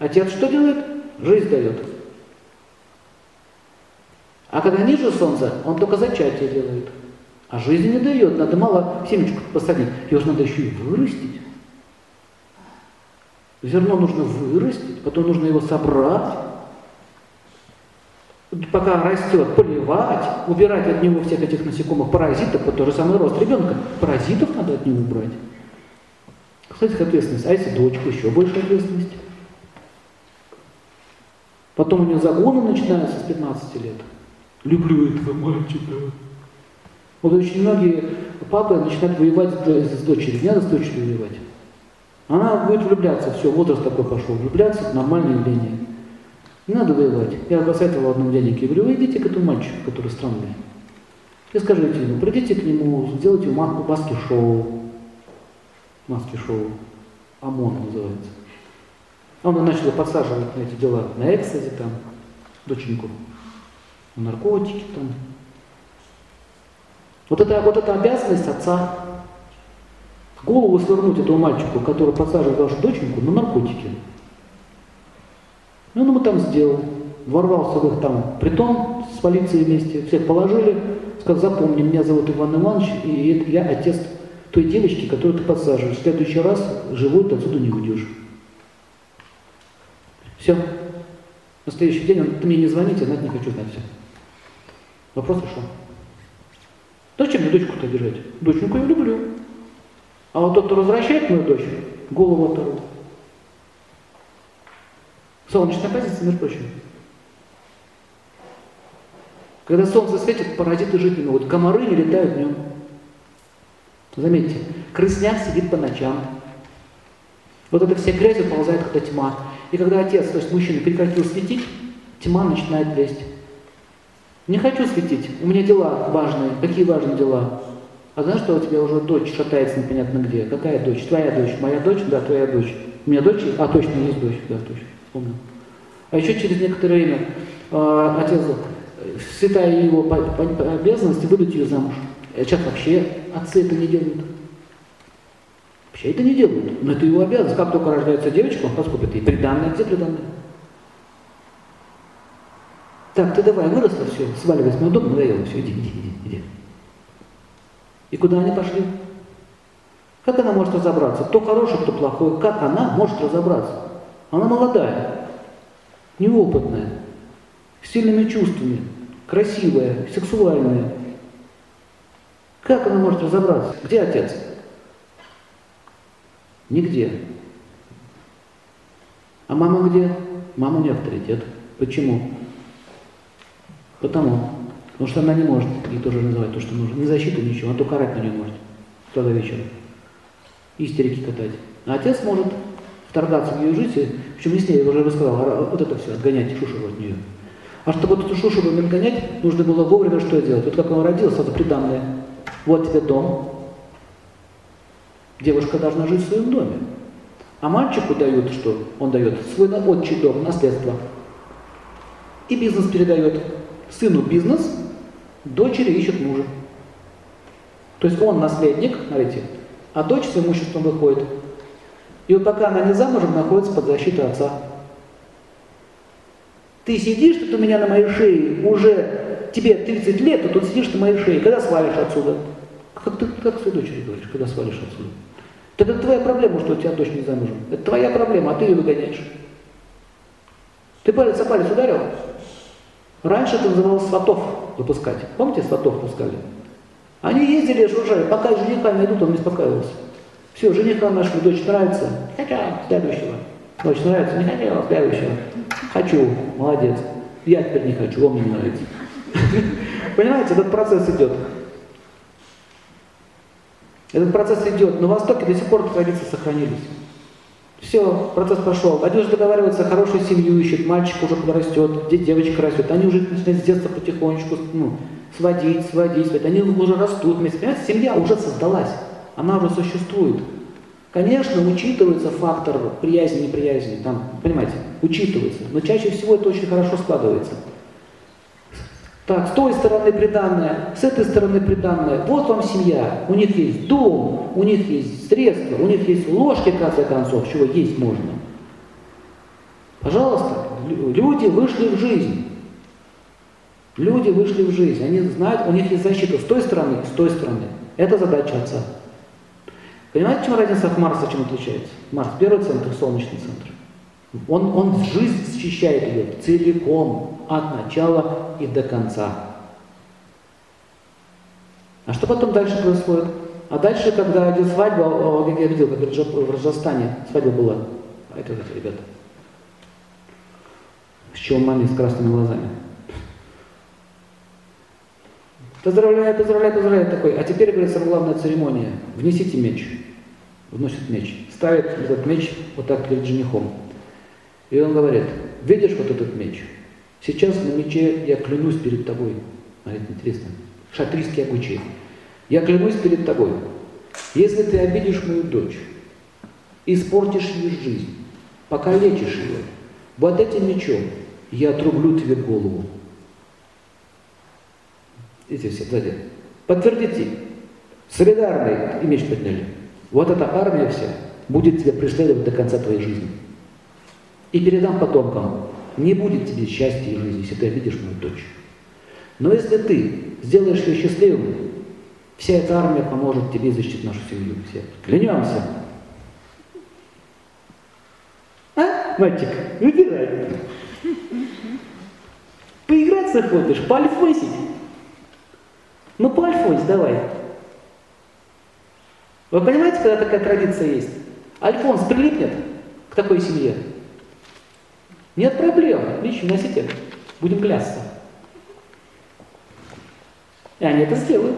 Отец что делает? Жизнь дает. А когда ниже солнца, он только зачатие делает. А жизни не дает, надо мало семечку посадить. Ее же надо еще и вырастить. Зерно нужно вырастить, потом нужно его собрать, пока растет, поливать, убирать от него всех этих насекомых, паразитов, вот тот же самый рост ребенка. Паразитов надо от него убрать. Кстати, ответственность. А если дочка, еще больше ответственности. Потом у нее загоны начинаются с 15 лет. Люблю этого мальчика. Вот очень многие папы начинают воевать с дочерью. Не надо с дочерью воевать. Она будет влюбляться, все, возраст такой пошел. Влюбляться – это нормальное явление. Не надо воевать. Я посоветовал одному дяденьке, говорю, вы идите к этому мальчику, который странный. И скажите ему, придите к нему, сделайте ему маски-шоу. Маски-шоу. ОМОН называется. Он начал подсаживать на эти дела, на экстази там, доченьку, на наркотики там. Вот это, вот это обязанность отца. Голову свернуть этому мальчику, который подсаживает вашу доченьку на наркотики. Ну, он ему там сделал. Ворвался в их там притон с полицией вместе, всех положили, сказал, запомни, меня зовут Иван Иванович, и я отец той девочки, которую ты подсаживаешь. В следующий раз живой ты отсюда не уйдешь. Все. На следующий день он, ты мне не звоните, знать не хочу знать все. Вопрос решен. Зачем мне дочку-то обижать? Доченьку я люблю. А вот тот, кто возвращает мою дочь, голову оторву. Солнечная позиция, между прочим. Когда солнце светит, паразиты не могут. Комары не летают днем. Заметьте, крысняк сидит по ночам. Вот эта вся грязь уползает, когда тьма. И когда отец, то есть мужчина, прекратил светить, тьма начинает лезть. Не хочу светить, у меня дела важные. Какие важные дела? А знаешь, что у тебя уже дочь шатается непонятно где? Какая дочь? Твоя дочь. Моя дочь? Да, твоя дочь. У меня дочь? А, точно, есть дочь. Да, точно. Вспомнил. А еще через некоторое время э, отец, считая его обязанности, выдать ее замуж. Сейчас вообще отцы это не делают. Вообще это не делают. Но это его обязанность. Как только рождается девочка, он поскупит ей приданное. Где приданное? Так, ты давай, выросла, все, сваливай с моего дома, надоело, все, иди, иди, иди, иди. И куда они пошли? Как она может разобраться? Кто хороший, кто плохой? Как она может разобраться? Она молодая, неопытная, с сильными чувствами, красивая, сексуальная. Как она может разобраться? Где отец? Нигде. А мама где? Мама не авторитет. Почему? Потому. Потому что она не может ей тоже называть то, что нужно. Не защиту, ничего, она только орать на нее может. Тогда вечером. Истерики катать. А отец может вторгаться в ее жизнь, причем не с ней, я уже рассказал, а вот это все, отгонять шушеру от нее. А чтобы эту шушеру отгонять, нужно было вовремя что делать? Вот как он родился, это приданное. Вот тебе дом. Девушка должна жить в своем доме. А мальчику дают что? Он дает свой отчий дом, наследство. И бизнес передает. Сыну бизнес, дочери ищет мужа. То есть он наследник, смотрите, а дочь с имуществом выходит. И вот пока она не замужем, находится под защитой отца. Ты сидишь тут у меня на моей шее, уже тебе 30 лет, а тут сидишь на моей шее. Когда свалишь отсюда? Как ты как своей дочери говоришь, когда свалишь отсюда? Так это твоя проблема, что у тебя дочь не замужем. Это твоя проблема, а ты ее выгоняешь. Ты палец о палец ударил? Раньше это называлось сватов выпускать. Помните, сватов пускали? Они ездили, жужжали, пока жениха найдут, он не успокаивался. Все, жениха нашему дочь нравится, хотя следующего. Дочь нравится, не хотела, следующего. Хочу, молодец. Я теперь не хочу, он мне не нравится. Понимаете, этот процесс идет. Этот процесс идет. На Востоке до сих пор традиции сохранились. Все, процесс пошел. Они уже договариваются, хорошую семью ищут, мальчик уже подрастет, девочка растет. Они уже начинают с детства потихонечку ну, сводить, сводить, сводить. Они уже растут вместе. Понимаете, семья уже создалась, она уже существует. Конечно, учитывается фактор приязни, неприязни, там, понимаете, учитывается, но чаще всего это очень хорошо складывается. Так, с той стороны приданное, с этой стороны приданное. Вот вам семья. У них есть дом, у них есть средства, у них есть ложки, в конце концов, чего есть можно. Пожалуйста, люди вышли в жизнь. Люди вышли в жизнь, они знают, у них есть защита с той стороны с той стороны. Это задача Отца. Понимаете, чем разница от Марса, чем отличается? Марс первый центр, солнечный центр. Он, он жизнь защищает ее целиком, от начала и до конца. А что потом дальше происходит? А дальше, когда идет свадьба, я видел, как в Раджастане свадьба была, а это, это ребята, с чего с красными глазами. Поздравляю, поздравляю, поздравляю, такой. А теперь, говорит, самая главная церемония. Внесите меч. Вносит меч. Ставит этот меч вот так перед женихом. И он говорит, видишь вот этот меч? Сейчас на мече я клянусь перед тобой. Говорит, интересно. Шатрийский обычай. Я клянусь перед тобой. Если ты обидишь мою дочь, испортишь ее жизнь, покалечишь ее, вот этим мечом я отрублю тебе голову. Эти все сзади. Подтвердите. Солидарный и меч подняли. Вот эта армия вся будет тебя преследовать до конца твоей жизни. И передам потомкам. Не будет тебе счастья и жизни, если ты обидишь мою дочь. Но если ты сделаешь ее счастливым, вся эта армия поможет тебе защитить нашу семью. Все. Клянемся. А, мальчик, выбирай. Поиграться хочешь, поальфосить. Ну, поальфось давай. Вы понимаете, когда такая традиция есть? Альфонс прилипнет к такой семье. Нет проблем. Лично носите. Будем клясться. И они это сделают.